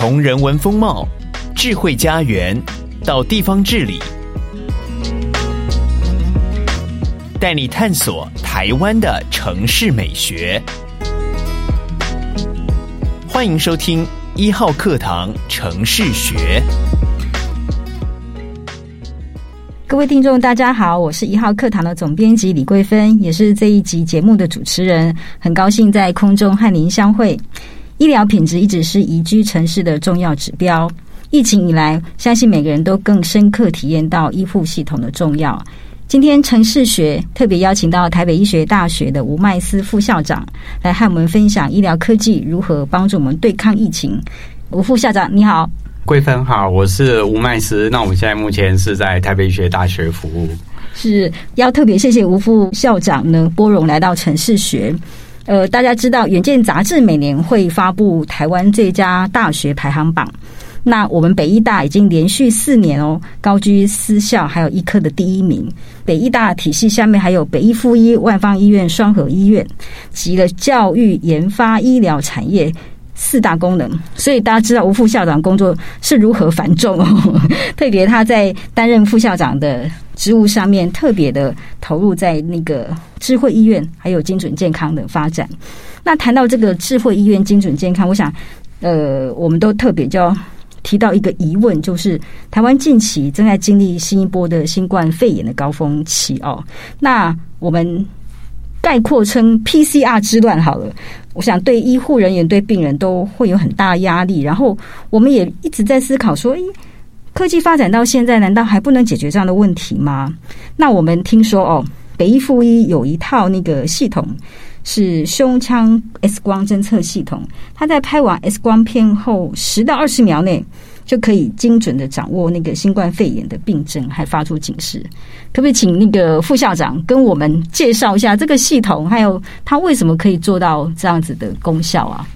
从人文风貌、智慧家园到地方治理，带你探索台湾的城市美学。欢迎收听一号课堂城市学。各位听众，大家好，我是一号课堂的总编辑李桂芬，也是这一集节目的主持人，很高兴在空中和您相会。医疗品质一直是宜居城市的重要指标。疫情以来，相信每个人都更深刻体验到医护系统的重要。今天城市学特别邀请到台北医学大学的吴麦斯副校长来和我们分享医疗科技如何帮助我们对抗疫情。吴副校长，你好。桂芬好，我是吴麦斯。那我们现在目前是在台北医学大学服务。是要特别谢谢吴副校长呢，拨冗来到城市学。呃，大家知道，《远见》杂志每年会发布台湾最佳大学排行榜。那我们北医大已经连续四年哦，高居私校还有医科的第一名。北医大体系下面还有北医附一、万方医院、双河医院，集了教育、研发、医疗产业四大功能。所以大家知道吴副校长工作是如何繁重哦，特别他在担任副校长的。职务上面特别的投入在那个智慧医院还有精准健康的发展。那谈到这个智慧医院精准健康，我想，呃，我们都特别就要提到一个疑问，就是台湾近期正在经历新一波的新冠肺炎的高峰期哦。那我们概括称 PCR 之乱好了。我想对医护人员、对病人都会有很大压力。然后我们也一直在思考说，诶。科技发展到现在，难道还不能解决这样的问题吗？那我们听说哦，北医附一有一套那个系统是胸腔 X 光侦测系统，它在拍完 X 光片后十到二十秒内就可以精准的掌握那个新冠肺炎的病症，还发出警示。可不可以请那个副校长跟我们介绍一下这个系统，还有它为什么可以做到这样子的功效啊？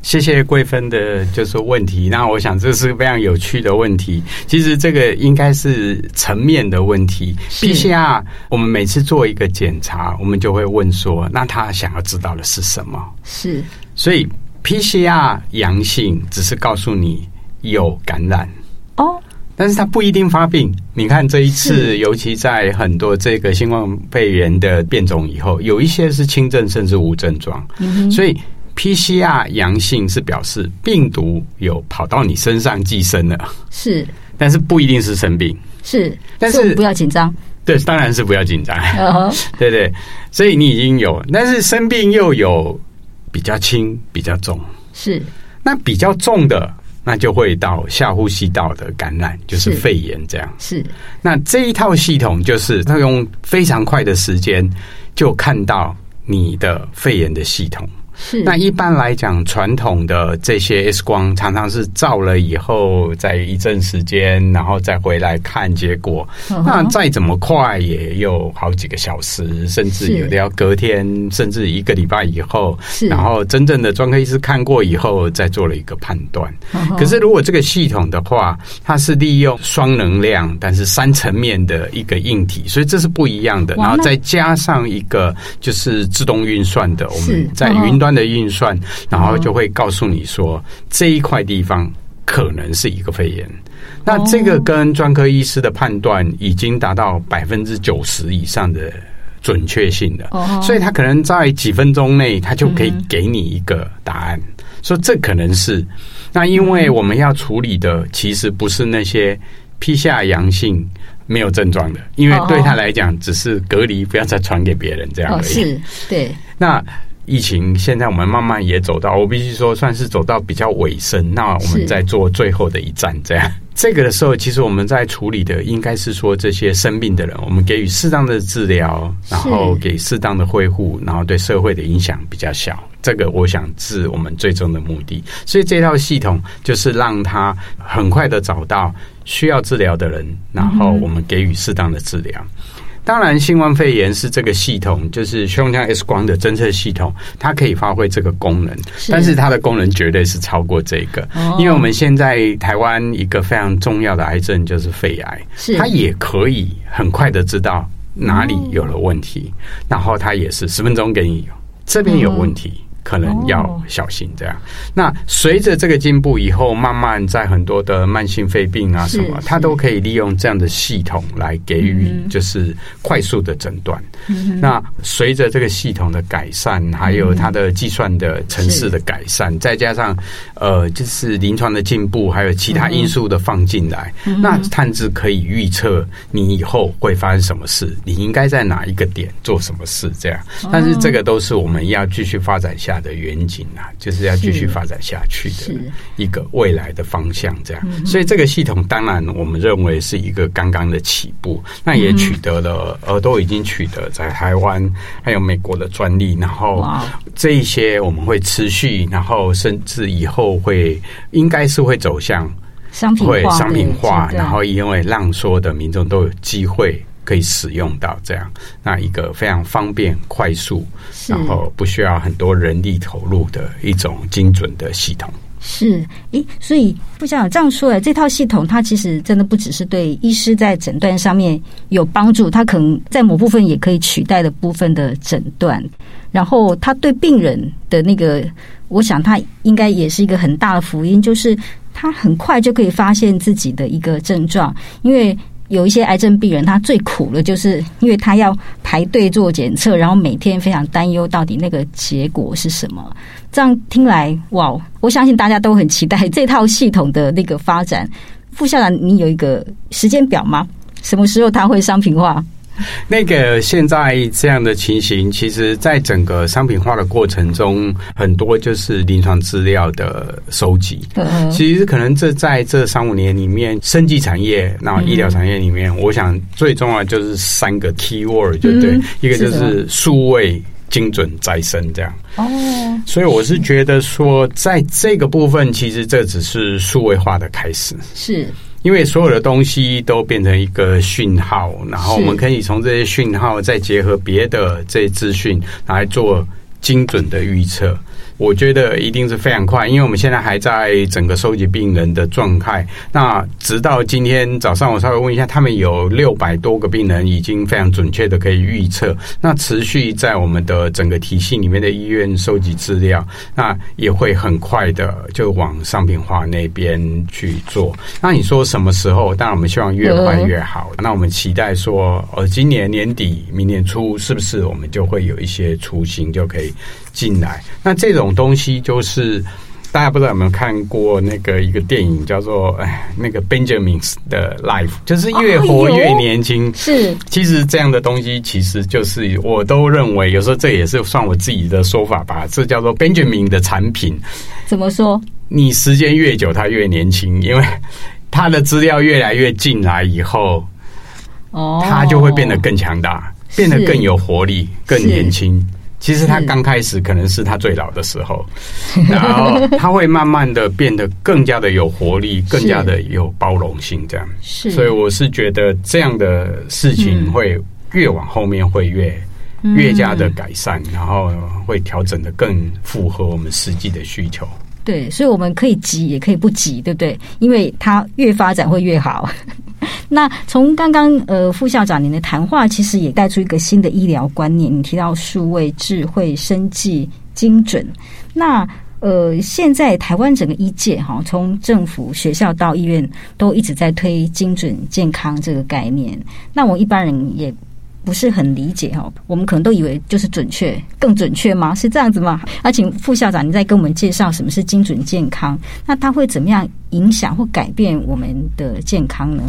谢谢桂芬的，就是问题。那我想这是非常有趣的问题。其实这个应该是层面的问题。PCR，我们每次做一个检查，我们就会问说，那他想要知道的是什么？是。所以 PCR 阳性只是告诉你有感染。哦，但是他不一定发病。你看这一次，尤其在很多这个新冠肺炎的变种以后，有一些是轻症甚至无症状。嗯，所以。PCR 阳性是表示病毒有跑到你身上寄生了，是，但是不一定是生病，是，但是不要紧张，对，当然是不要紧张，uh-huh. 对对，所以你已经有，但是生病又有比较轻、比较重，是，那比较重的，那就会到下呼吸道的感染，就是肺炎这样，是，是，那这一套系统就是它用非常快的时间就看到你的肺炎的系统。是，那一般来讲，传统的这些 X 光常常是照了以后，在一阵时间，然后再回来看结果。Uh-huh. 那再怎么快，也有好几个小时，甚至有的要隔天，甚至一个礼拜以后。是，然后真正的专科医师看过以后，再做了一个判断。Uh-huh. 可是如果这个系统的话，它是利用双能量，但是三层面的一个硬体，所以这是不一样的。然后再加上一个就是自动运算的，我们在云端。的运算，然后就会告诉你说，这一块地方可能是一个肺炎。那这个跟专科医师的判断已经达到百分之九十以上的准确性的，所以他可能在几分钟内，他就可以给你一个答案，说这可能是。那因为我们要处理的其实不是那些 PCR 阳性没有症状的，因为对他来讲只是隔离，不要再传给别人这样而已。是，对。那疫情现在我们慢慢也走到，我必须说算是走到比较尾声。那我们在做最后的一站，这样 这个的时候，其实我们在处理的应该是说这些生病的人，我们给予适当的治疗，然后给适当的恢复，然后对社会的影响比较小。这个我想是我们最终的目的。所以这套系统就是让他很快的找到需要治疗的人，然后我们给予适当的治疗。当然，新冠肺炎是这个系统，就是胸腔 X 光的侦测系统，它可以发挥这个功能，但是它的功能绝对是超过这个，哦、因为我们现在台湾一个非常重要的癌症就是肺癌，它也可以很快的知道哪里有了问题，哦、然后它也是十分钟给你这边有问题。哦可能要小心这样。哦、那随着这个进步以后，慢慢在很多的慢性肺病啊什么，它都可以利用这样的系统来给予就是快速的诊断。嗯、那随着这个系统的改善，还有它的计算的城市的改善，再加上呃就是临床的进步，还有其他因素的放进来，嗯、那探知可以预测你以后会发生什么事，你应该在哪一个点做什么事这样。但是这个都是我们要继续发展下的远景啊，就是要继续发展下去的一个未来的方向这样。所以这个系统当然我们认为是一个刚刚的起步，那也取得了呃都已经取得在台湾还有美国的专利，然后这一些我们会持续，然后甚至以后会应该是会走向商品化，会商品化，然后因为让所有的民众都有机会。可以使用到这样，那一个非常方便、快速，然后不需要很多人力投入的一种精准的系统。是，诶，所以副校长这样说来，这套系统它其实真的不只是对医师在诊断上面有帮助，它可能在某部分也可以取代的部分的诊断。然后，它对病人的那个，我想它应该也是一个很大的福音，就是它很快就可以发现自己的一个症状，因为。有一些癌症病人，他最苦的就是因为他要排队做检测，然后每天非常担忧到底那个结果是什么。这样听来，哇，我相信大家都很期待这套系统的那个发展。副校长，你有一个时间表吗？什么时候它会商品化？那个现在这样的情形，其实，在整个商品化的过程中，很多就是临床资料的收集。其实可能这在这三五年里面，生技产业、然后医疗产业里面，我想最重要就是三个 key word，就对，一个就是数位、精准、再生这样。哦，所以我是觉得说，在这个部分，其实这只是数位化的开始。是。因为所有的东西都变成一个讯号，然后我们可以从这些讯号再结合别的这些资讯来做精准的预测。我觉得一定是非常快，因为我们现在还在整个收集病人的状态。那直到今天早上，我稍微问一下，他们有六百多个病人已经非常准确的可以预测。那持续在我们的整个体系里面的医院收集资料，那也会很快的就往商品化那边去做。那你说什么时候？当然我们希望越快越好。那我们期待说，呃，今年年底、明年初，是不是我们就会有一些雏形就可以进来？那这种。东西就是大家不知道有没有看过那个一个电影叫做哎那个 Benjamin's 的 Life，就是越活越年轻。哦、是，其实这样的东西其实就是我都认为有时候这也是算我自己的说法吧。这叫做 Benjamin 的产品。怎么说？你时间越久，他越年轻，因为他的资料越来越进来以后，哦，它就会变得更强大，变得更有活力，更年轻。其实他刚开始可能是他最老的时候，然后他会慢慢的变得更加的有活力，更加的有包容性，这样。是，所以我是觉得这样的事情会越往后面会越越加的改善，然后会调整的更符合我们实际的需求。对，所以我们可以急也可以不急，对不对？因为它越发展会越好。那从刚刚呃副校长您的谈话，其实也带出一个新的医疗观念。你提到数位、智慧、生计、精准。那呃，现在台湾整个医界哈，从政府、学校到医院，都一直在推精准健康这个概念。那我一般人也不是很理解哈，我们可能都以为就是准确，更准确吗？是这样子吗？那请副校长，你再跟我们介绍什么是精准健康？那它会怎么样影响或改变我们的健康呢？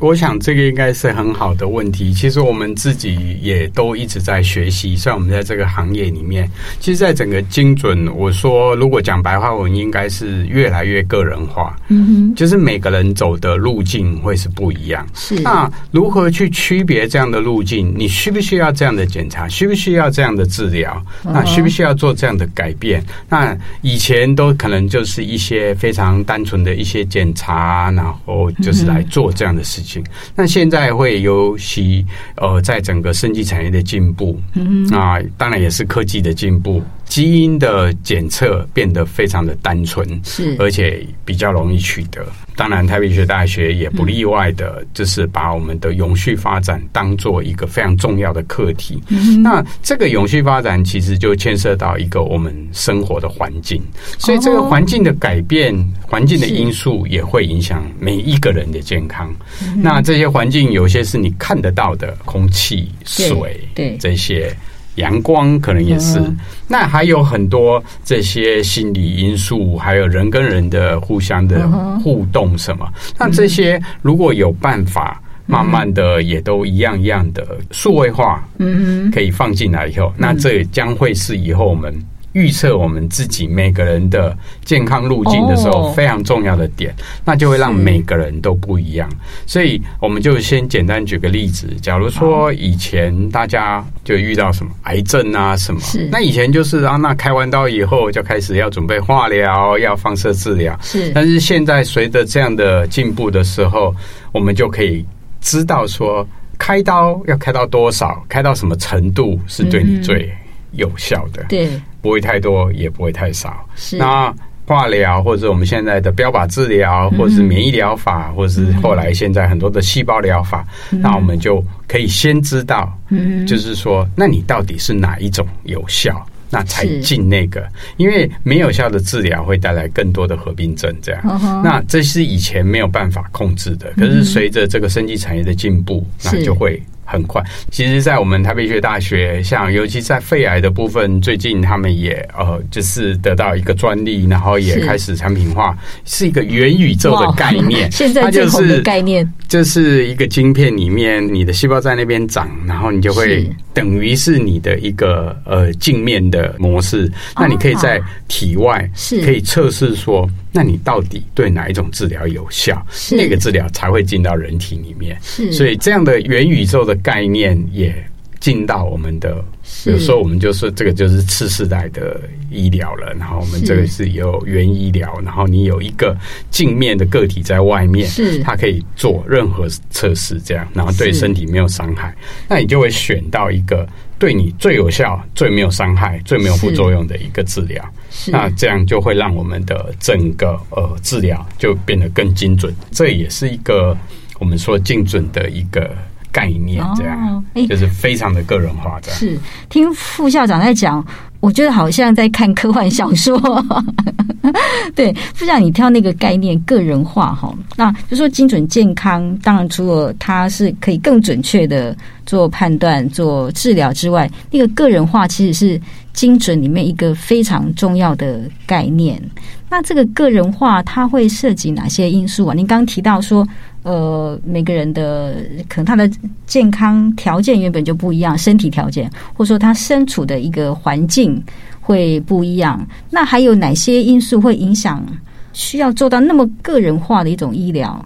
我想这个应该是很好的问题。其实我们自己也都一直在学习，虽然我们在这个行业里面，其实，在整个精准，我说如果讲白话文，应该是越来越个人化。嗯哼，就是每个人走的路径会是不一样。是，那如何去区别这样的路径？你需不需要这样的检查？需不需要这样的治疗？那需不需要做这样的改变？那以前都可能就是一些非常单纯的一些检查，然后就是来做这样的事情。那现在会尤其呃，在整个生技产业的进步，嗯啊，当然也是科技的进步，基因的检测变得非常的单纯，是而且比较容易取得。当然，台北医学大学也不例外的，就是把我们的永续发展当做一个非常重要的课题。嗯、那这个永续发展其实就牵涉到一个我们生活的环境，所以这个环境的改变、环境的因素也会影响每一个人的健康。那这些环境有些是你看得到的，空气、水，对，对这些。阳光可能也是，嗯、那还有很多这些心理因素，还有人跟人的互相的互动什么。嗯、那这些如果有办法，慢慢的也都一样一样的数位化，嗯，可以放进来以后，嗯、那这也将会是以后我们。预测我们自己每个人的健康路径的时候，非常重要的点，那就会让每个人都不一样。所以，我们就先简单举个例子。假如说以前大家就遇到什么癌症啊什么，那以前就是啊，那开完刀以后就开始要准备化疗，要放射治疗。是，但是现在随着这样的进步的时候，我们就可以知道说，开刀要开到多少，开到什么程度是对你最有效的。对。不会太多，也不会太少。是那化疗，或者我们现在的标靶治疗，或者是免疫疗法，嗯、或者是后来现在很多的细胞疗法，嗯、那我们就可以先知道，嗯，就是说，那你到底是哪一种有效，那才进那个。因为没有效的治疗会带来更多的合并症，这样。嗯、那这是以前没有办法控制的，可是随着这个生技产业的进步，那就会。很快，其实，在我们台北医学大学，像尤其在肺癌的部分，最近他们也呃，就是得到一个专利，然后也开始产品化，是，是一个元宇宙的概念。现在最红的概念，就是一个晶片里面，你的细胞在那边长，然后你就会等于是你的一个呃镜面的模式，那你可以在体外是可以测试说。那你到底对哪一种治疗有效？是那个治疗才会进到人体里面。是，所以这样的元宇宙的概念也进到我们的，是有时候我们就是这个就是次世代的医疗了。然后我们这个是有原医疗，然后你有一个镜面的个体在外面，是它可以做任何测试，这样，然后对身体没有伤害，那你就会选到一个。对你最有效、最没有伤害、最没有副作用的一个治疗，那这样就会让我们的整个呃治疗就变得更精准。这也是一个我们说精准的一个概念，这样就是非常的个人化的。是听副校长在讲，我觉得好像在看科幻小说。对，副校长，你挑那个概念个人化哈，那就说精准健康，当然除了它是可以更准确的做判断、做治疗之外，那个个人化其实是精准里面一个非常重要的概念。那这个个人化它会涉及哪些因素啊？您刚刚提到说，呃，每个人的可能他的健康条件原本就不一样，身体条件，或者说他身处的一个环境。会不一样，那还有哪些因素会影响需要做到那么个人化的一种医疗？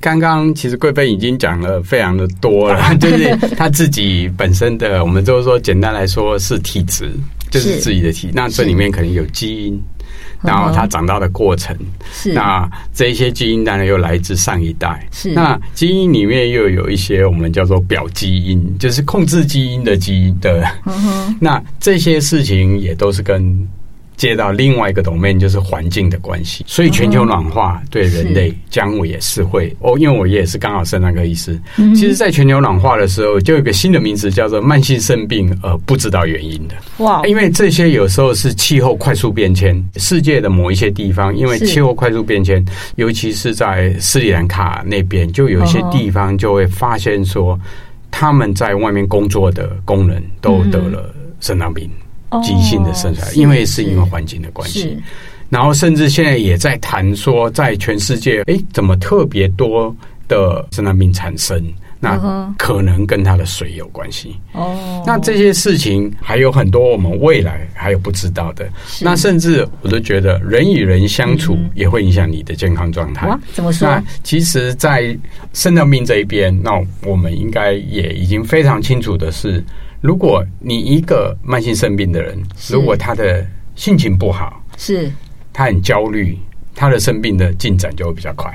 刚刚其实贵妃已经讲了非常的多了，就是他自己本身的，我们就是说简单来说是体质，就是自己的体，那这里面可能有基因。然后它长大的过程，是。那这些基因当然又来自上一代，是。那基因里面又有一些我们叫做表基因，就是控制基因的基因的，那这些事情也都是跟。接到另外一个 domain 就是环境的关系，所以全球暖化对人类将会也是会哦，因为我也是刚好肾脏科医师。其实，在全球暖化的时候，就有一个新的名词叫做慢性肾病，呃不知道原因的。哇！因为这些有时候是气候快速变迁，世界的某一些地方，因为气候快速变迁，尤其是在斯里兰卡那边，就有一些地方就会发现说，他们在外面工作的工人都得了肾脏病。急性的肾衰，因为是因为环境的关系，然后甚至现在也在谈说，在全世界，哎，怎么特别多的肾脏病产生？那可能跟它的水有关系。哦，那这些事情还有很多，我们未来还有不知道的。那甚至我都觉得，人与人相处也会影响你的健康状态。怎么说？那其实，在肾脏病这一边，那我们应该也已经非常清楚的是。如果你一个慢性肾病的人，如果他的心情不好，是，他很焦虑，他的肾病的进展就会比较快。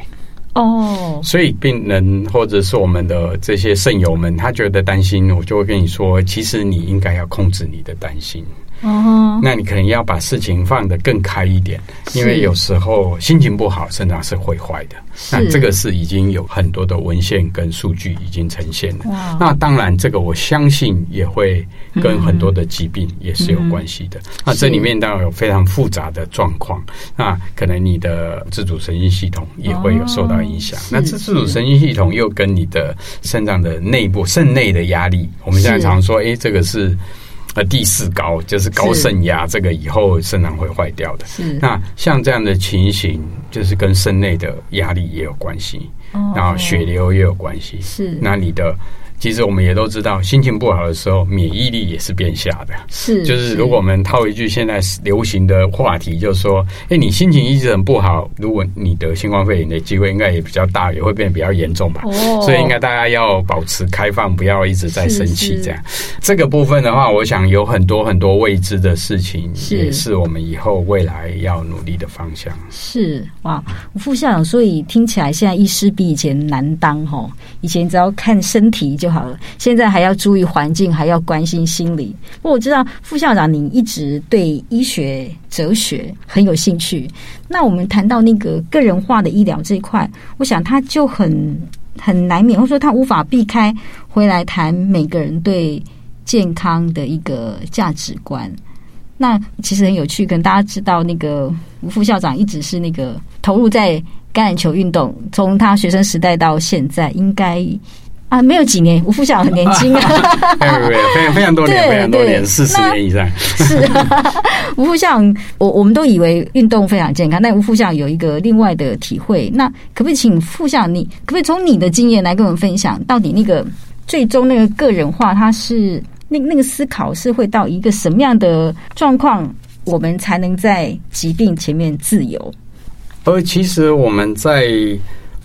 哦，所以病人或者是我们的这些肾友们，他觉得担心，我就会跟你说，其实你应该要控制你的担心。哦，那你可能要把事情放得更开一点，因为有时候心情不好，肾脏是会坏的。那这个是已经有很多的文献跟数据已经呈现了。那当然，这个我相信也会跟很多的疾病也是有关系的。嗯、那这里面当然有非常复杂的状况，那可能你的自主神经系统也会有受到影响。哦、那这自主神经系统又跟你的肾脏的内部肾内的压力，我们现在常说，哎，这个是。呃，第四高就是高肾压，这个以后肾脏会坏掉的。是，那像这样的情形，就是跟肾内的压力也有关系，哦、然后血流也有关系。是，那你的。其实我们也都知道，心情不好的时候，免疫力也是变下的。是，就是如果我们套一句现在流行的话题，就是说，哎，你心情一直很不好，如果你得新冠肺炎的机会应该也比较大，也会变得比较严重吧。哦，所以应该大家要保持开放，不要一直在生气这样。这个部分的话，我想有很多很多未知的事情，也是我们以后未来要努力的方向。是哇，副校长，所以听起来现在医师比以前难当哦。以前只要看身体就就好了，现在还要注意环境，还要关心心理。不过我知道副校长你一直对医学哲学很有兴趣。那我们谈到那个个人化的医疗这一块，我想他就很很难免，或者说他无法避开回来谈每个人对健康的一个价值观。那其实很有趣，跟大家知道，那个吴副校长一直是那个投入在橄榄球运动，从他学生时代到现在，应该。啊，没有几年，吴副校长很年轻啊，没有没有，非常非常多年，非常多年，四十年以上。是 吴副校长，我我们都以为运动非常健康，但吴副校长有一个另外的体会。那可不可以请副校长，你可不可以从你的经验来跟我们分享，到底那个最终那个个人化，它是那那个思考是会到一个什么样的状况，我们才能在疾病前面自由？而其实我们在。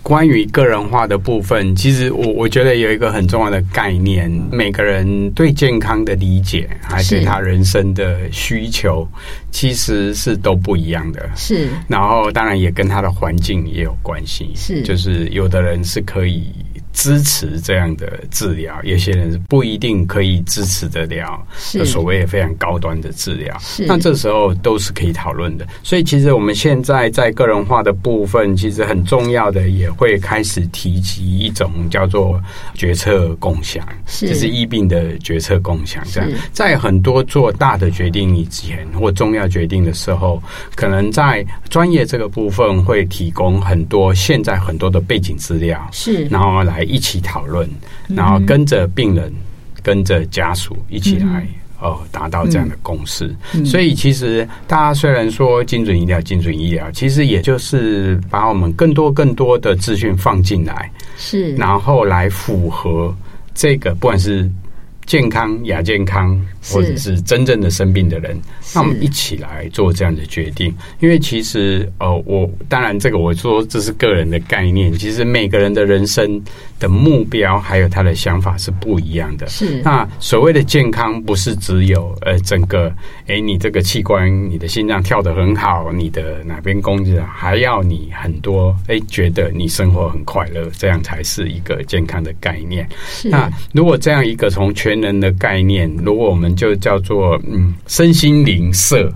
关于个人化的部分，其实我我觉得有一个很重要的概念，每个人对健康的理解，还对他人生的需求，其实是都不一样的。是，然后当然也跟他的环境也有关系。是，就是有的人是可以。支持这样的治疗，有些人是不一定可以支持得了，所谓非常高端的治疗。那这时候都是可以讨论的。所以，其实我们现在在个人化的部分，其实很重要的，也会开始提及一种叫做决策共享，是就是医病的决策共享。这样，在很多做大的决定以前或重要决定的时候，可能在专业这个部分会提供很多现在很多的背景资料，是然后来。一起讨论，然后跟着病人、嗯、跟着家属一起来，哦、嗯，达到这样的共识。嗯、所以，其实大家虽然说精准医疗、精准医疗，其实也就是把我们更多、更多的资讯放进来，是，然后来符合这个，不管是。健康、亚健康，或者是真正的生病的人，那我们一起来做这样的决定。因为其实，呃，我当然这个我说这是个人的概念。其实每个人的人生的目标还有他的想法是不一样的。是那所谓的健康，不是只有呃整个，哎，你这个器官，你的心脏跳得很好，你的哪边工作还要你很多，哎，觉得你生活很快乐，这样才是一个健康的概念。是那如果这样一个从全人的概念，如果我们就叫做嗯身心灵社，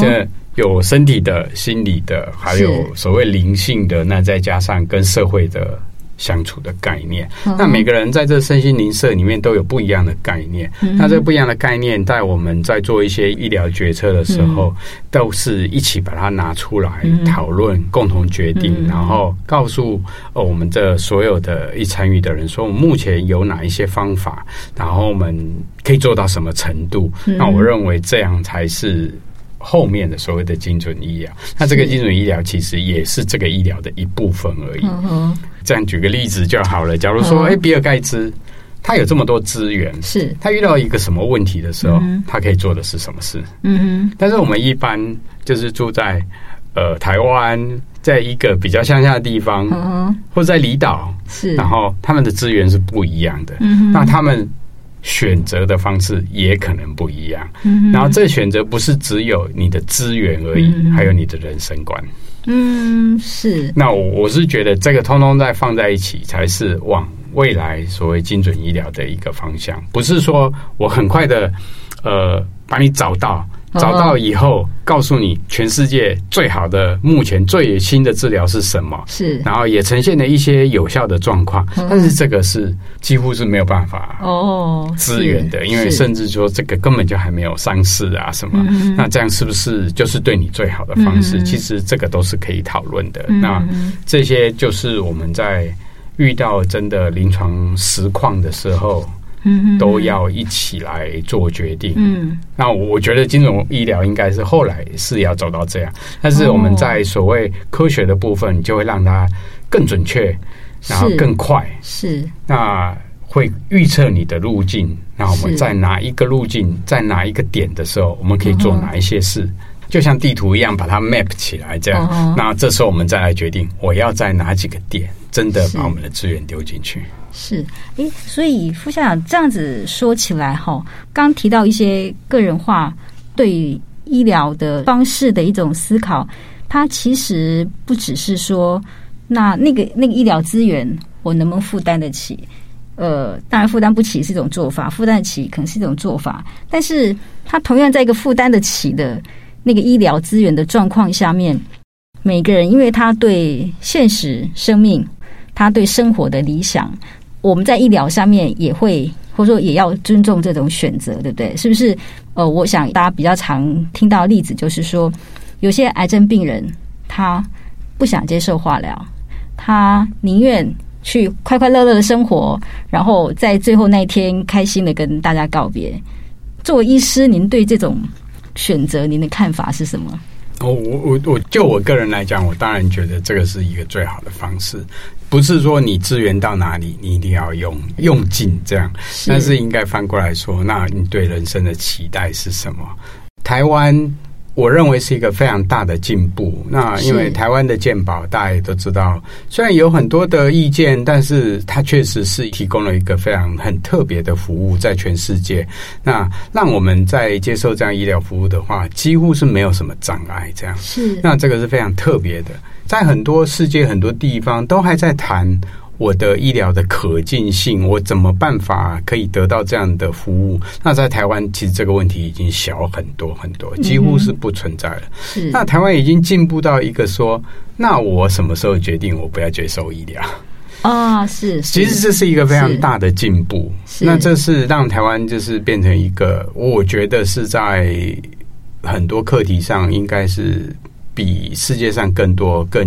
这有身体的、心理的，还有所谓灵性的，那再加上跟社会的。相处的概念，那每个人在这身心灵社里面都有不一样的概念。嗯、那这不一样的概念，在我们在做一些医疗决策的时候，嗯、都是一起把它拿出来讨论，嗯、共同决定，嗯、然后告诉哦我们这所有的一参与的人说，我们目前有哪一些方法，然后我们可以做到什么程度？嗯、那我认为这样才是。后面的所谓的精准医疗，那这个精准医疗其实也是这个医疗的一部分而已。这样举个例子就好了。假如说，哎，比尔盖茨他有这么多资源，是他遇到一个什么问题的时候，他可以做的是什么事？嗯哼。但是我们一般就是住在呃台湾，在一个比较乡下的地方，或者在离岛，是，然后他们的资源是不一样的。嗯哼。那他们。选择的方式也可能不一样，嗯、然后这个选择不是只有你的资源而已，嗯、还有你的人生观。嗯，是。那我我是觉得这个通通在放在一起，才是往未来所谓精准医疗的一个方向。不是说我很快的呃把你找到，找到以后，告诉你全世界最好的、目前最新的治疗是什么？是，然后也呈现了一些有效的状况。但是这个是几乎是没有办法哦支援的，因为甚至说这个根本就还没有上市啊什么。那这样是不是就是对你最好的方式？其实这个都是可以讨论的。那这些就是我们在遇到真的临床实况的时候。嗯，都要一起来做决定。嗯，那我觉得金融医疗应该是后来是要走到这样，但是我们在所谓科学的部分，就会让它更准确，然后更快。是，那会预测你的路径。那我们在哪一个路径，在哪一个点的时候，我们可以做哪一些事？就像地图一样，把它 map 起来，这样。那这时候我们再来决定，我要在哪几个点，真的把我们的资源丢进去。是，诶，所以副校长这样子说起来哈，刚提到一些个人化对医疗的方式的一种思考，它其实不只是说，那那个那个医疗资源我能不能负担得起？呃，当然负担不起是一种做法，负担得起可能是一种做法，但是它同样在一个负担得起的那个医疗资源的状况下面，每个人因为他对现实生命，他对生活的理想。我们在医疗上面也会，或者说也要尊重这种选择，对不对？是不是？呃，我想大家比较常听到的例子就是说，有些癌症病人他不想接受化疗，他宁愿去快快乐乐的生活，然后在最后那一天开心的跟大家告别。作为医师，您对这种选择，您的看法是什么？哦，我我我就我个人来讲，我当然觉得这个是一个最好的方式，不是说你资源到哪里，你一定要用用尽这样，但是应该翻过来说，那你对人生的期待是什么？台湾。我认为是一个非常大的进步。那因为台湾的健保大家也都知道，虽然有很多的意见，但是它确实是提供了一个非常很特别的服务，在全世界。那让我们在接受这样医疗服务的话，几乎是没有什么障碍。这样是，那这个是非常特别的，在很多世界很多地方都还在谈。我的医疗的可进性，我怎么办法可以得到这样的服务？那在台湾，其实这个问题已经小很多很多，几乎是不存在了。是，那台湾已经进步到一个说，那我什么时候决定我不要接受医疗？啊，是，其实这是一个非常大的进步。那这是让台湾就是变成一个，我觉得是在很多课题上应该是比世界上更多、更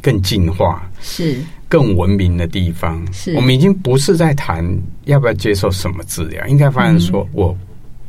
更进化。是。更文明的地方，是我们已经不是在谈要不要接受什么治疗，应该发现说我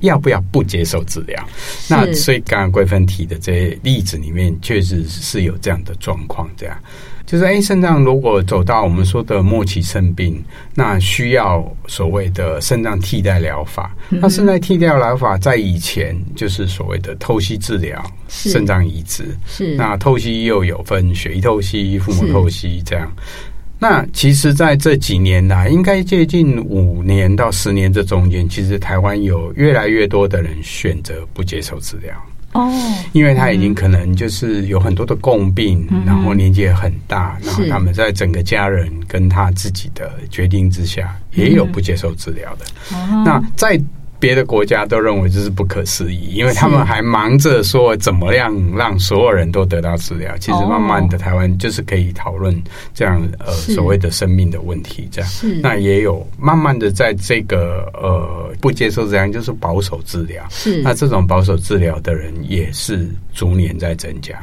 要不要不接受治疗。那所以刚刚桂芬提的这些例子里面，确实是有这样的状况，这样。就是哎，肾脏如果走到我们说的末期肾病，那需要所谓的肾脏替代疗法。嗯、那肾脏替代疗法在以前就是所谓的透析治疗，肾脏移植。是那透析又有分血液透析、腹膜透析这样。那其实在这几年来，应该接近五年到十年这中间，其实台湾有越来越多的人选择不接受治疗。哦，因为他已经可能就是有很多的共病，嗯、然后年纪也很大，然后他们在整个家人跟他自己的决定之下，也有不接受治疗的。嗯、那在。别的国家都认为这是不可思议，因为他们还忙着说怎么样让所有人都得到治疗。其实慢慢的，台湾就是可以讨论这样呃所谓的生命的问题。这样，那也有慢慢的在这个呃不接受这样就是保守治疗。是，那这种保守治疗的人也是逐年在增加。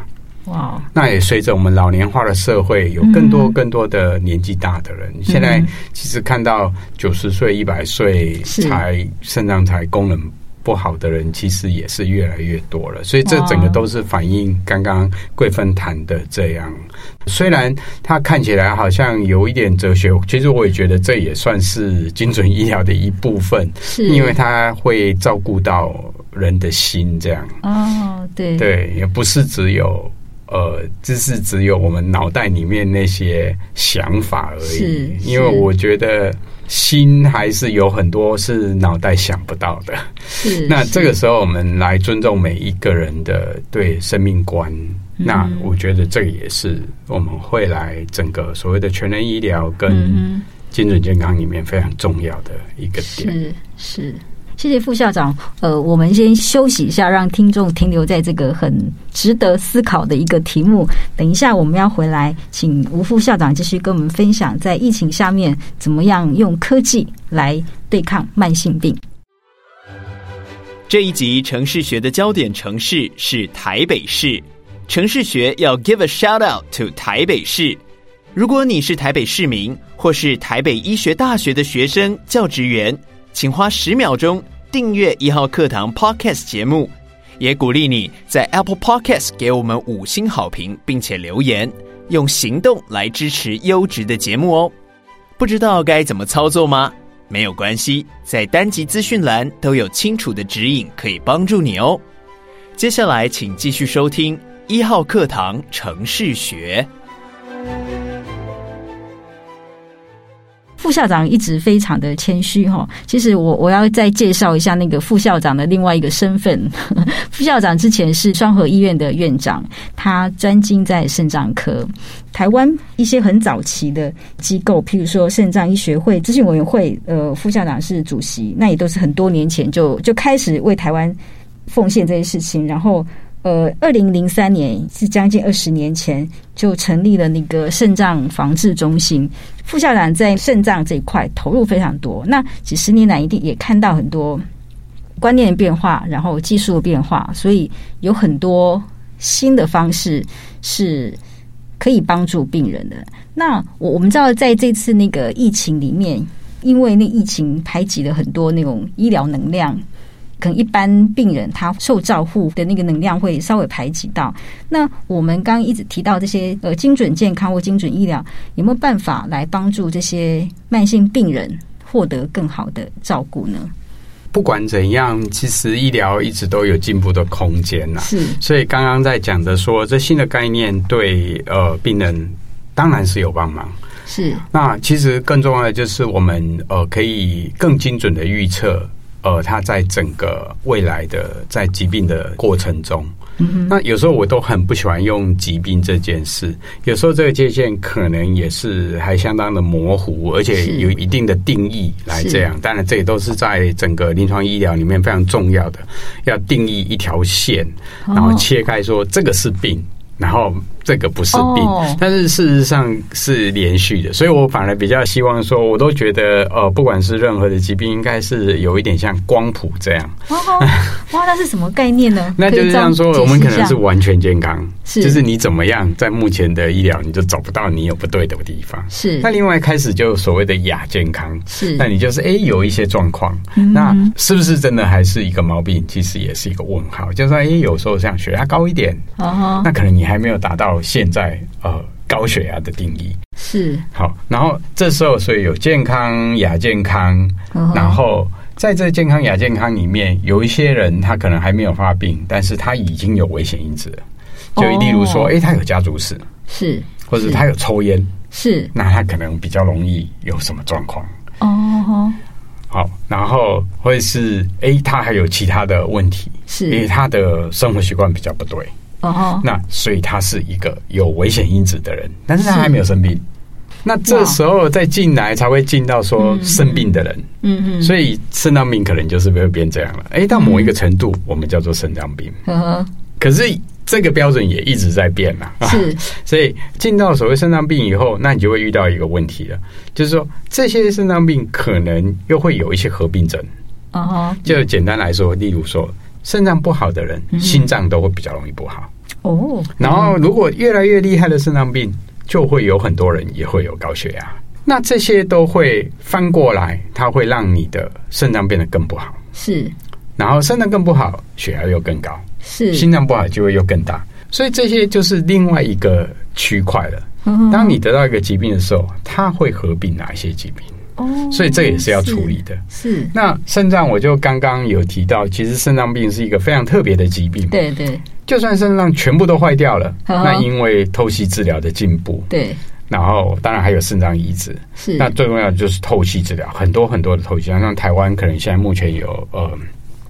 哇！那也随着我们老年化的社会，有更多更多的年纪大的人。嗯、现在其实看到九十岁、一百岁才肾脏才功能不好的人，其实也是越来越多了。所以这整个都是反映刚刚贵芬谈的这样。虽然它看起来好像有一点哲学，其实我也觉得这也算是精准医疗的一部分，是因为它会照顾到人的心。这样哦，对对，也不是只有。呃，只是只有我们脑袋里面那些想法而已。因为我觉得心还是有很多是脑袋想不到的。是，那这个时候我们来尊重每一个人的对生命观。嗯、那我觉得这个也是我们会来整个所谓的全人医疗跟精准健康里面非常重要的一个点。是是。谢谢副校长。呃，我们先休息一下，让听众停留在这个很值得思考的一个题目。等一下我们要回来，请吴副校长继续跟我们分享，在疫情下面怎么样用科技来对抗慢性病。这一集城市学的焦点城市是台北市，城市学要 give a shout out to 台北市。如果你是台北市民，或是台北医学大学的学生、教职员，请花十秒钟订阅一号课堂 Podcast 节目，也鼓励你在 Apple Podcast 给我们五星好评，并且留言，用行动来支持优质的节目哦。不知道该怎么操作吗？没有关系，在单集资讯栏都有清楚的指引，可以帮助你哦。接下来，请继续收听一号课堂城市学。副校长一直非常的谦虚哈，其实我我要再介绍一下那个副校长的另外一个身份。副校长之前是双和医院的院长，他专精在肾脏科。台湾一些很早期的机构，譬如说肾脏医学会咨询委员会，呃，副校长是主席，那也都是很多年前就就开始为台湾奉献这些事情，然后。呃，二零零三年是将近二十年前就成立了那个肾脏防治中心。副校长在肾脏这一块投入非常多，那几十年来一定也看到很多观念的变化，然后技术的变化，所以有很多新的方式是可以帮助病人的。那我我们知道，在这次那个疫情里面，因为那疫情排挤了很多那种医疗能量。可能一般病人他受照护的那个能量会稍微排挤到。那我们刚刚一直提到这些呃精准健康或精准医疗，有没有办法来帮助这些慢性病人获得更好的照顾呢？不管怎样，其实医疗一直都有进步的空间呐。是，所以刚刚在讲的说，这新的概念对呃病人当然是有帮忙。是，那其实更重要的就是我们呃可以更精准的预测。呃，他在整个未来的在疾病的过程中，嗯，那有时候我都很不喜欢用疾病这件事。有时候这个界限可能也是还相当的模糊，而且有一定的定义来这样。当然，这也都是在整个临床医疗里面非常重要的，要定义一条线，然后切开说这个是病，然后。这个不是病，但是事实上是连续的，所以我反而比较希望说，我都觉得呃，不管是任何的疾病，应该是有一点像光谱这样。哇，那是什么概念呢？那就是这样说，我们可能是完全健康，是就是你怎么样，在目前的医疗，你就找不到你有不对的地方。是那另外开始就所谓的亚健康，是那你就是哎有一些状况，那是不是真的还是一个毛病？其实也是一个问号。就是说哎，有时候像血压高一点，那可能你还没有达到。现在呃高血压的定义。是。好，然后这时候所以有健康亚健康，然后在这健康亚健康里面，有一些人他可能还没有发病，但是他已经有危险因子了，就例如说，哎，他有家族史是，或者他有抽烟是，那他可能比较容易有什么状况。哦，好，然后或者是哎，他还有其他的问题，是，因为他的生活习惯比较不对。哦、uh-huh. 那所以他是一个有危险因子的人，但是他还没有生病。那这时候再进来才会进到说生病的人，嗯嗯，所以肾脏病可能就是会变这样了。哎，到某一个程度，我们叫做肾脏病。Uh-huh. 可是这个标准也一直在变嘛。是，所以进到所谓肾脏病以后，那你就会遇到一个问题了，就是说这些肾脏病可能又会有一些合并症。哦，就简单来说，例如说。肾脏不好的人，心脏都会比较容易不好。哦，然后如果越来越厉害的肾脏病，就会有很多人也会有高血压。那这些都会翻过来，它会让你的肾脏变得更不好。是，然后肾脏更不好，血压又更高。是，心脏不好就会又更大。所以这些就是另外一个区块了。当你得到一个疾病的时候，它会合并哪一些疾病？哦，所以这也是要处理的。是，是那肾脏，我就刚刚有提到，其实肾脏病是一个非常特别的疾病。对对，就算肾脏全部都坏掉了，那因为透析治疗的进步，对，然后当然还有肾脏移植。是，那最重要的就是透析治疗，很多很多的透析，像台湾可能现在目前有呃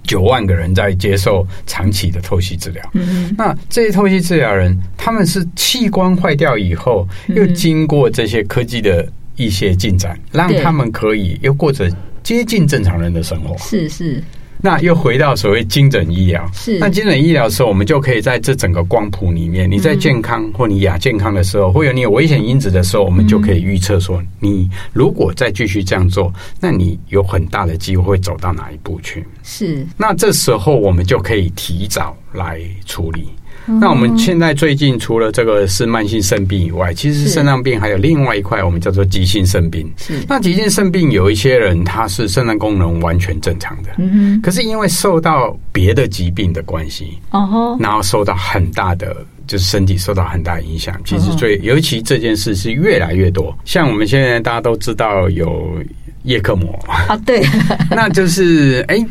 九万个人在接受长期的透析治疗。嗯，那这些透析治疗人，他们是器官坏掉以后，又经过这些科技的。一些进展，让他们可以又过着接近正常人的生活。是是，那又回到所谓精准医疗。是，那精准医疗的时候，我们就可以在这整个光谱里面，你在健康或你亚健康的时候，或有你有危险因子的时候，我们就可以预测说，你如果再继续这样做，那你有很大的机会会走到哪一步去。是，那这时候我们就可以提早来处理。那我们现在最近除了这个是慢性肾病以外，其实肾脏病还有另外一块，我们叫做急性肾病。是，那急性肾病有一些人他是肾脏功能完全正常的，嗯，可是因为受到别的疾病的关系，哦，然后受到很大的就是身体受到很大影响。其实最尤其这件事是越来越多，像我们现在大家都知道有叶克膜。啊，对，那就是哎，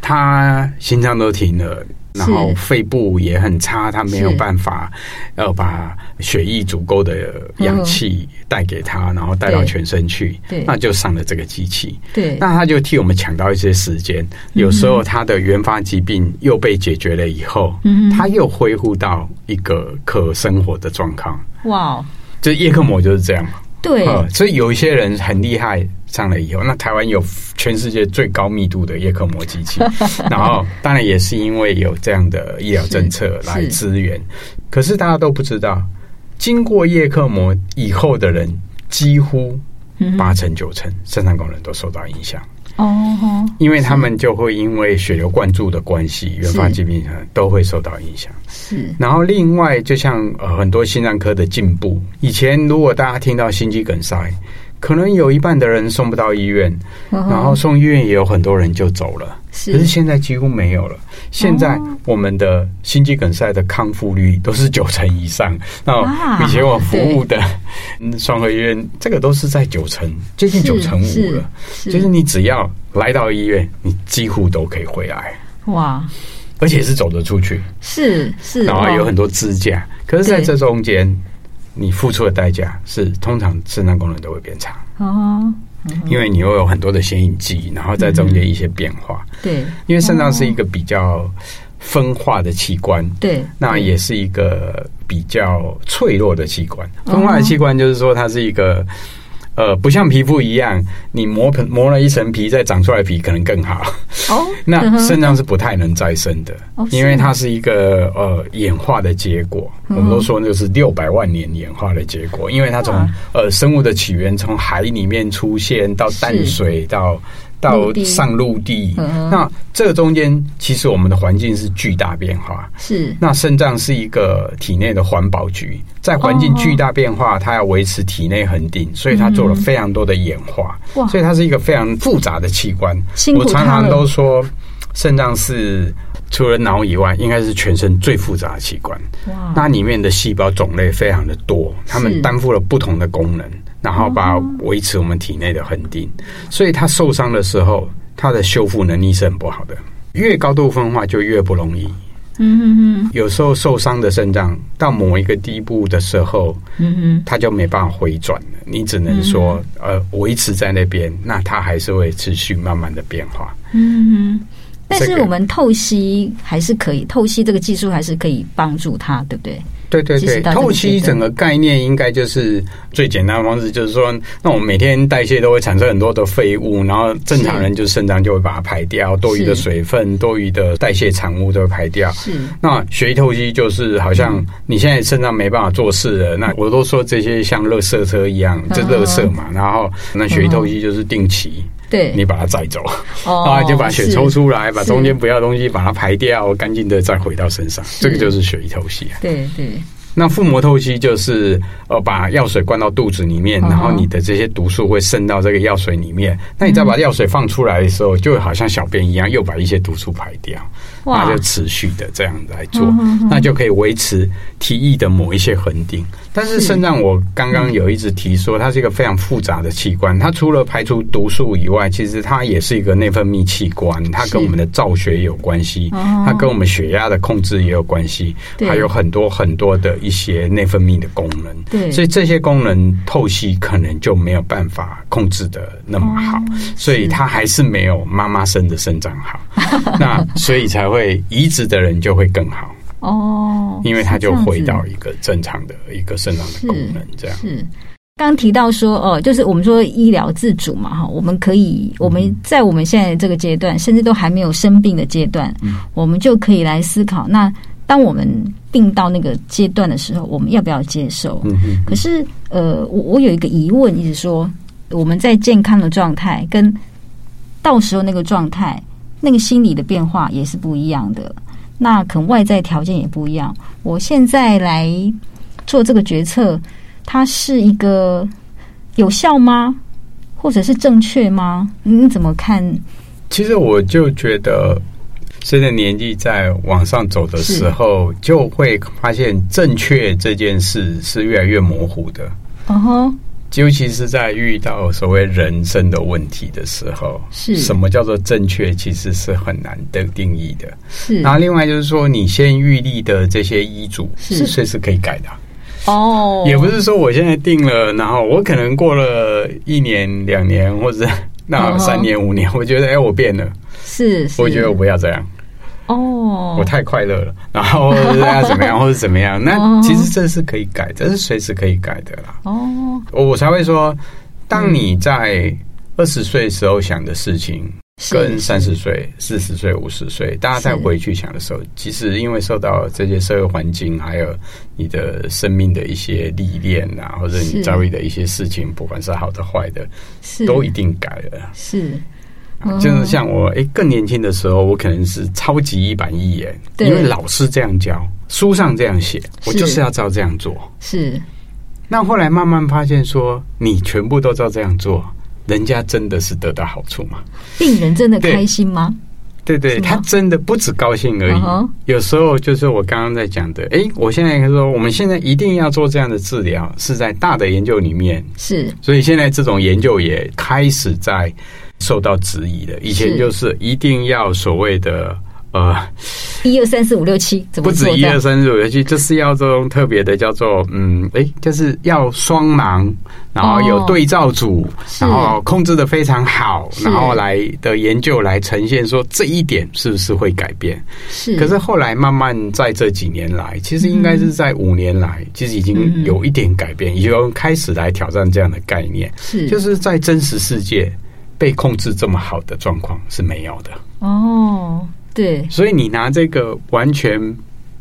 他心脏都停了。然后肺部也很差，他没有办法要把血液足够的氧气带给他，然后带到全身去，那就上了这个机器。对，那他就替我们抢到一些时间。有时候他的原发疾病又被解决了以后，嗯，他又恢复到一个可生活的状况。哇，就叶克膜就是这样。对，所以有一些人很厉害。上了以后，那台湾有全世界最高密度的叶克膜机器，然后当然也是因为有这样的医疗政策来支援。可是大家都不知道，经过叶克膜以后的人，几乎八成九成肾脏功能都受到影响。哦，因为他们就会因为血流灌注的关系，原发疾病都会受到影响。是，然后另外就像呃很多心脏科的进步，以前如果大家听到心肌梗塞。可能有一半的人送不到医院，然后送医院也有很多人就走了。是，可是现在几乎没有了。现在我们的心肌梗塞的康复率都是九成以上。那以前我服务的双和医院，这个都是在九成，接近九成五了。就是你只要来到医院，你几乎都可以回来。哇！而且是走得出去。是是，然后有很多支架。可是在这中间。你付出的代价是，通常肾脏功能都会变差哦，因为你又有很多的显影剂，然后在中间一些变化。对，因为肾脏是一个比较分化的器官，对，那也是一个比较脆弱的器官。分化的器官就是说，它是一个。呃，不像皮肤一样，你磨磨了一层皮，再长出来皮可能更好。哦，那肾脏是不太能再生的，因为它是一个呃演化的结果。我们都说那是六百万年演化的结果，因为它从呃生物的起源从海里面出现到淡水到。到上陆地，那这个中间其实我们的环境是巨大变化。是，那肾脏是一个体内的环保局，在环境巨大变化，它要维持体内恒定，所以它做了非常多的演化。所以它是一个非常复杂的器官。我常常都说，肾脏是除了脑以外，应该是全身最复杂的器官。哇，那里面的细胞种类非常的多，它们担负了不同的功能。然后把维持我们体内的恒定，所以它受伤的时候，它的修复能力是很不好的。越高度分化就越不容易。嗯嗯嗯。有时候受伤的肾脏到某一个地步的时候，嗯嗯，它就没办法回转了。你只能说，呃，维持在那边，那它还是会持续慢慢的变化。嗯嗯。但是我们透析还是可以，透析这个技术还是可以帮助它，对不对？对对对，透析整个概念应该就是最简单的方式，就是说，那我们每天代谢都会产生很多的废物，然后正常人就是肾脏就会把它排掉，多余的水分、多余的代谢产物都会排掉。是，那血液透析就是好像你现在肾脏没办法做事了，那我都说这些像垃圾车一样，这垃圾嘛，然后那血液透析就是定期。对，你把它载走，然后，就把血抽出来，把中间不要的东西把它排掉，干净的再回到身上，这个就是血液透析。对对。那腹膜透析就是呃把药水灌到肚子里面，然后你的这些毒素会渗到这个药水里面。那你再把药水放出来的时候，就好像小便一样，又把一些毒素排掉。那就持续的这样来做，那就可以维持体液的某一些恒定。但是肾脏，我刚刚有一直提说，它是一个非常复杂的器官。它除了排除毒素以外，其实它也是一个内分泌器官。它跟我们的造血有关系，它跟我们血压的控制也有关系，还有很多很多的一些内分泌的功能。对，所以这些功能透析可能就没有办法控制的那么好，所以它还是没有妈妈生的肾脏好。那所以才会。移植的人就会更好哦，因为他就回到一个正常的一个肾脏的功能，这样。是刚提到说，哦，就是我们说医疗自主嘛，哈，我们可以，我们在我们现在这个阶段，甚至都还没有生病的阶段，嗯，我们就可以来思考，那当我们病到那个阶段的时候，我们要不要接受？嗯嗯。可是，呃，我我有一个疑问，一直说我们在健康的状态跟到时候那个状态，那个心理的变化也是不一样的，那可能外在条件也不一样。我现在来做这个决策。它是一个有效吗？或者是正确吗？你怎么看？其实我就觉得，随着年纪在往上走的时候，就会发现正确这件事是越来越模糊的。哦吼，尤其是在遇到所谓人生的问题的时候，是什么叫做正确？其实是很难的定义的。是，然后另外就是说，你先预立的这些医嘱是随时可以改的。哦，也不是说我现在定了，然后我可能过了一年、两年，或者那三年、五年，我觉得哎，我变了，是，我觉得我不要这样。哦，我太快乐了，然后 要怎么样，或者怎么样？那其实这是可以改，这是随时可以改的啦。哦，我才会说，当你在二十岁时候想的事情。跟三十岁、四十岁、五十岁，大家再回去想的时候，其实因为受到这些社会环境，还有你的生命的一些历练啊，或者你遭遇的一些事情，不管是好的坏的，都一定改了。是，就是像我哎，更年轻的时候，我可能是超级一板一眼，因为老师这样教，书上这样写，我就是要照这样做。是，那后来慢慢发现说，你全部都照这样做。人家真的是得到好处吗？病人真的开心吗？对对，他真的不止高兴而已。有时候就是我刚刚在讲的，哎，我现在说，我们现在一定要做这样的治疗，是在大的研究里面是，所以现在这种研究也开始在受到质疑的。以前就是一定要所谓的。呃，一二三四五六七，怎么不止一二三四五六七，就是要这种特别的叫做嗯，哎，就是要双盲，然后有对照组，然后控制的非常好，然后来的研究来呈现说这一点是不是会改变？是。可是后来慢慢在这几年来，其实应该是在五年来，其实已经有一点改变，已经开始来挑战这样的概念。是，就是在真实世界被控制这么好的状况是没有的。哦。对，所以你拿这个完全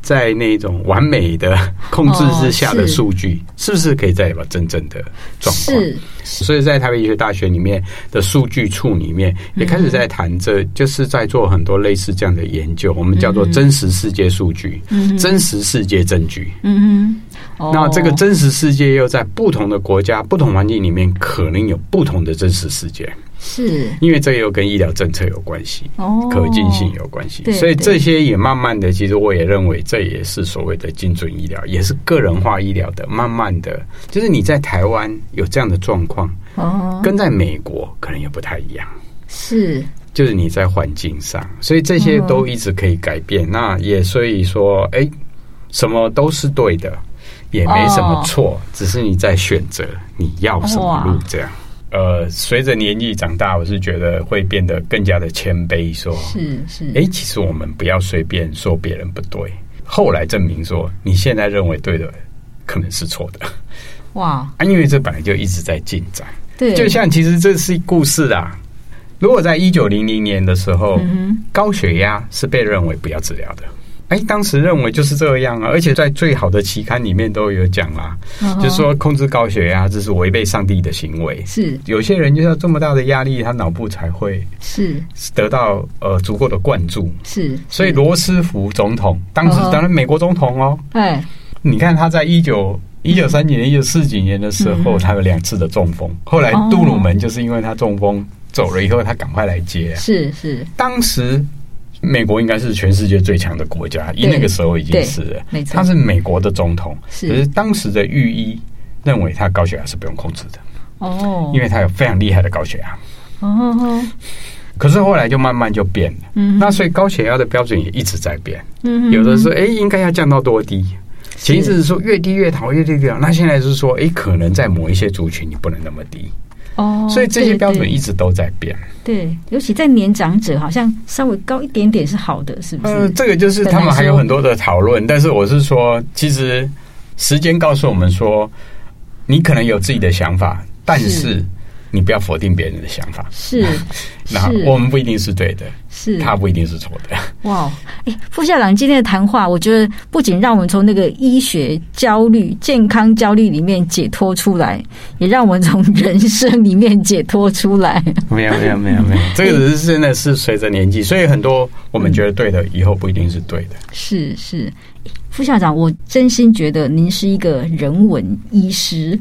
在那种完美的控制之下的数据，哦、是，是不是可以再把真正的状况？是，所以在台北医学大学里面的数据处里面也开始在谈这，就是在做很多类似这样的研究，我们叫做真实世界数据，嗯，真实世界证据，嗯嗯，那这个真实世界又在不同的国家、不同环境里面，可能有不同的真实世界。是，因为这又跟医疗政策有关系，哦，可进性有关系，所以这些也慢慢的，其实我也认为这也是所谓的精准医疗，也是个人化医疗的。慢慢的，就是你在台湾有这样的状况，哦，跟在美国可能也不太一样，是，就是你在环境上，所以这些都一直可以改变。那也所以说，哎，什么都是对的，也没什么错，只是你在选择你要什么路这样。呃，随着年纪长大，我是觉得会变得更加的谦卑，说是是，哎，其实我们不要随便说别人不对。后来证明说，你现在认为对的，可能是错的。哇，啊，因为这本来就一直在进展。对，就像其实这是故事啊。如果在一九零零年的时候，嗯，高血压是被认为不要治疗的。哎，当时认为就是这样啊，而且在最好的期刊里面都有讲啊，uh-huh. 就是说控制高血压这是违背上帝的行为。是有些人就要这么大的压力，他脑部才会是得到呃足够的灌注。是，所以罗斯福总统当时当然美国总统哦，哎、uh-huh.，你看他在一九一九三几年、一九四几年的时候，uh-huh. 他有两次的中风。后来杜鲁门就是因为他中风走了以后，他赶快来接。是是，当时。美国应该是全世界最强的国家，因那个时候已经是了。没错，他是美国的总统，是。可是当时的御医认为他高血压是不用控制的。哦，因为他有非常厉害的高血压。哦，可是后来就慢慢就变了。嗯，那所以高血压的标准也一直在变。嗯，有的说，哎，应该要降到多低？前一阵子说越低越好，越低越好。那现在是说，哎，可能在某一些族群你不能那么低。哦，所以这些标准一直都在变。对，对，尤其在年长者，好像稍微高一点点是好的，是不是？呃，这个就是他们还有很多的讨论。但是我是说，其实时间告诉我们说，你可能有自己的想法，但是。你不要否定别人的想法，是，那我们不一定是对的，是他不一定是错的。哇，哎，副校长今天的谈话，我觉得不仅让我们从那个医学焦虑、健康焦虑里面解脱出来，也让我们从人生里面解脱出来。没有，没有，没有，没有，这个只是真的是随着年纪，所以很多我们觉得对的，以后不一定是对的。是是，副校长，我真心觉得您是一个人文医师。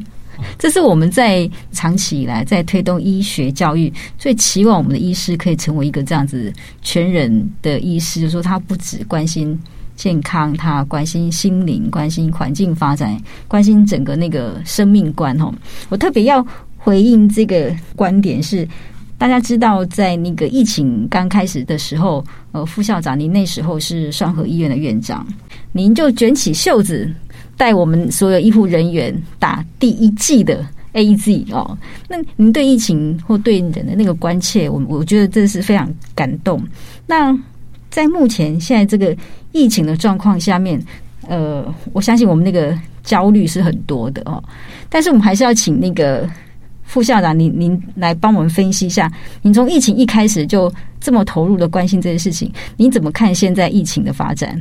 这是我们在长期以来在推动医学教育，最期望我们的医师可以成为一个这样子全人的医师，就是说他不只关心健康，他关心心灵，关心环境发展，关心整个那个生命观。哈，我特别要回应这个观点是，大家知道在那个疫情刚开始的时候，呃，副校长您那时候是双和医院的院长，您就卷起袖子。带我们所有医护人员打第一剂的 AZ 哦，那您对疫情或对人的那个关切，我我觉得这是非常感动。那在目前现在这个疫情的状况下面，呃，我相信我们那个焦虑是很多的哦。但是我们还是要请那个副校长您您来帮我们分析一下，您从疫情一开始就这么投入的关心这件事情，您怎么看现在疫情的发展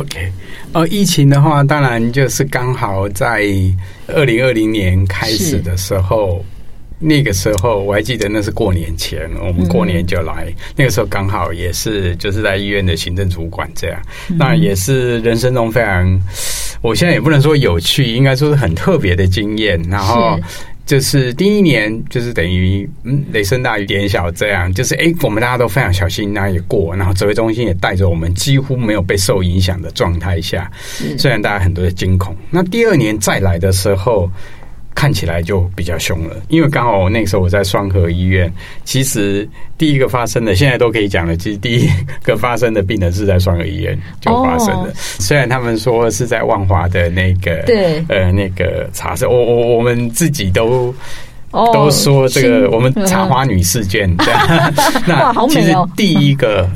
？OK，呃，疫情的话，当然就是刚好在二零二零年开始的时候，那个时候我还记得那是过年前，我们过年就来，嗯、那个时候刚好也是就是在医院的行政主管这样，嗯、那也是人生中非常，我现在也不能说有趣，应该说是很特别的经验，然后。就是第一年，就是等于嗯，雷声大雨点小这样，就是哎，我们大家都非常小心，那也过，然后指挥中心也带着我们，几乎没有被受影响的状态下，虽然大家很多的惊恐。那第二年再来的时候。看起来就比较凶了，因为刚好那个时候我在双河医院。其实第一个发生的，现在都可以讲了。其实第一个发生的病人是在双河医院就发生的，虽然他们说是在万华的那个对呃那个茶室，我我我们自己都都说这个我们茶花女事件。那其实第一个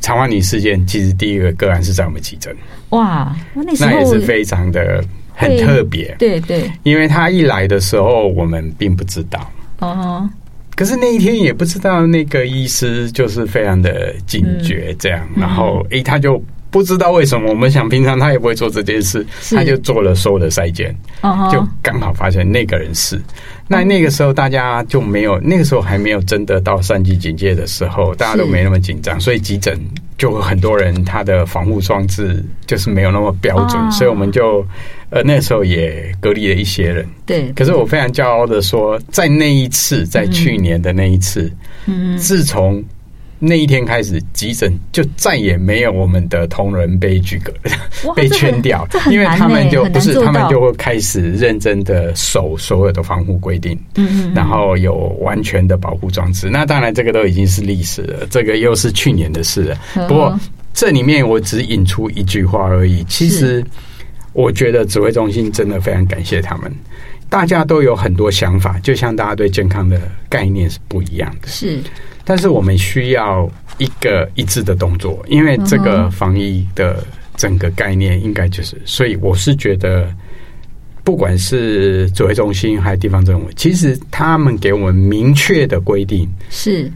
茶花女事件，其实第一个个案是在我们急诊。哇，那那也是非常的。很特别，对对，因为他一来的时候，我们并不知道。哦，可是那一天也不知道，那个医师就是非常的警觉，这样，然后诶，他就不知道为什么，我们想平常他也不会做这件事，他就做了所有的筛检，就刚好发现那个人是。那那个时候大家就没有，那个时候还没有真的到三级警戒的时候，大家都没那么紧张，所以急诊就很多人他的防护装置就是没有那么标准，所以我们就。呃，那时候也隔离了一些人。对，可是我非常骄傲的说，在那一次，在去年的那一次，嗯，自从那一天开始，急诊就再也没有我们的同仁被拒隔、被圈掉，因为他们就不是，他们就会开始认真的守所有的防护规定，嗯，然后有完全的保护装置。那当然，这个都已经是历史了，这个又是去年的事了。不过这里面我只引出一句话而已，其实。我觉得指挥中心真的非常感谢他们，大家都有很多想法，就像大家对健康的概念是不一样的，是，但是我们需要一个一致的动作，因为这个防疫的整个概念应该就是，所以我是觉得，不管是指挥中心还是地方政府，其实他们给我们明确的规定是。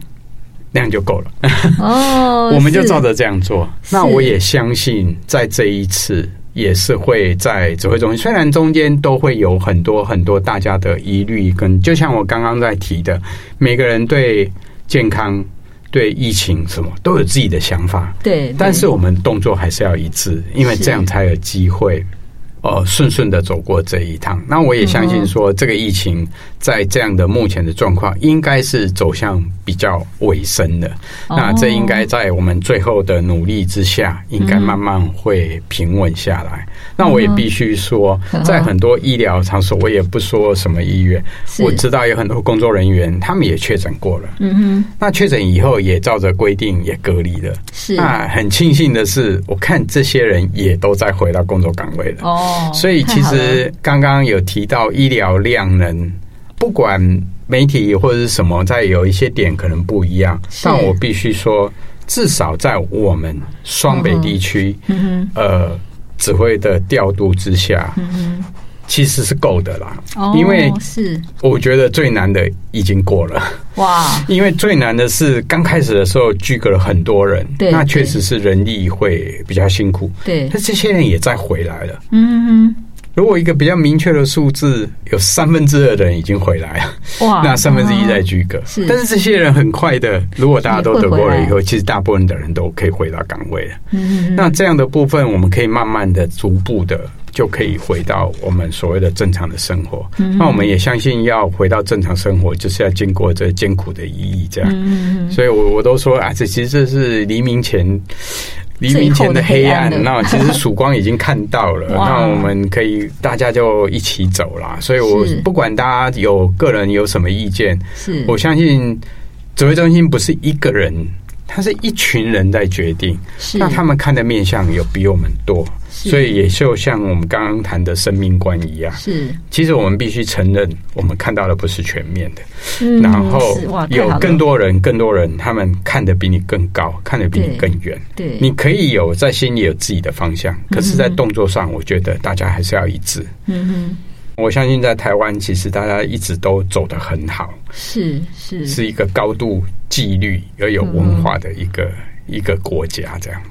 那样就够了，哦，我们就照着这样做。那我也相信，在这一次。也是会在指挥中心，虽然中间都会有很多很多大家的疑虑，跟就像我刚刚在提的，每个人对健康、对疫情什么都有自己的想法，对，但是我们动作还是要一致，因为这样才有机会。呃，顺顺的走过这一趟，那我也相信说，这个疫情在这样的目前的状况，应该是走向比较尾声的。那这应该在我们最后的努力之下，应该慢慢会平稳下来。那我也必须说，在很多医疗场所，我也不说什么医院，我知道有很多工作人员，他们也确诊过了。嗯哼，那确诊以后也照着规定也隔离了。是，那很庆幸的是，我看这些人也都在回到工作岗位了。哦。所以，其实刚刚有提到医疗量能，不管媒体或者是什么，在有一些点可能不一样，但我必须说，至少在我们双北地区，呃，指挥的调度之下，其实是够的啦，哦、因为是。我觉得最难的已经过了。哇，因为最难的是刚开始的时候居隔了很多人，对，那确实是人力会比较辛苦，对，但这些人也在回来了，嗯哼。如果一个比较明确的数字，有三分之二的人已经回来了，哇，那三分之一在居隔，是，但是这些人很快的，如果大家都得过了以后，其实大部分的人都可以回到岗位了。嗯，那这样的部分，我们可以慢慢的、逐步的，就可以回到我们所谓的正常的生活。嗯，那我们也相信，要回到正常生活，就是要经过这艰苦的意义。这样，嗯，所以我我都说啊，这其实这是黎明前。黎明前的黑暗，那其实曙光已经看到了。那我们可以大家就一起走啦。所以我不管大家有个人有什么意见，是我相信指挥中心不是一个人。他是一群人在决定，那他们看的面相有比我们多，所以也就像我们刚刚谈的生命观一样。是，其实我们必须承认，我们看到的不是全面的。嗯，然后有更多人，更多人他们看得比你更高，看得比你更远。对，你可以有在心里有自己的方向，可是，在动作上，我觉得大家还是要一致。嗯哼。我相信在台湾，其实大家一直都走得很好，是是，是一个高度纪律而有文化的一个、嗯、一个国家。这样，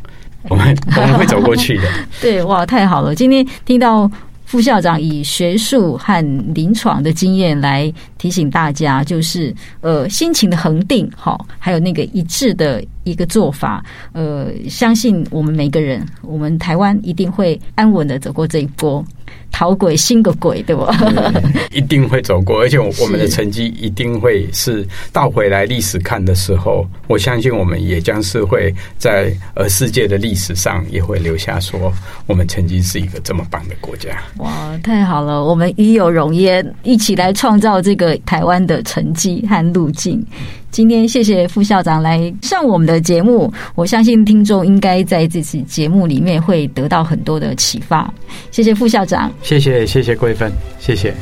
我们我们会走过去的。对，哇，太好了！今天听到副校长以学术和临床的经验来提醒大家，就是呃，心情的恒定，好，还有那个一致的一个做法。呃，相信我们每个人，我们台湾一定会安稳的走过这一波。逃鬼，新个鬼，对不？一定会走过，而且我们的成绩一定会是倒回来历史看的时候，我相信我们也将是会在呃世界的历史上也会留下说，我们曾经是一个这么棒的国家。哇，太好了！我们与有荣焉，一起来创造这个台湾的成绩和路径。今天谢谢副校长来上我们的节目，我相信听众应该在这次节目里面会得到很多的启发。谢谢副校长，谢谢谢谢桂芬，谢谢。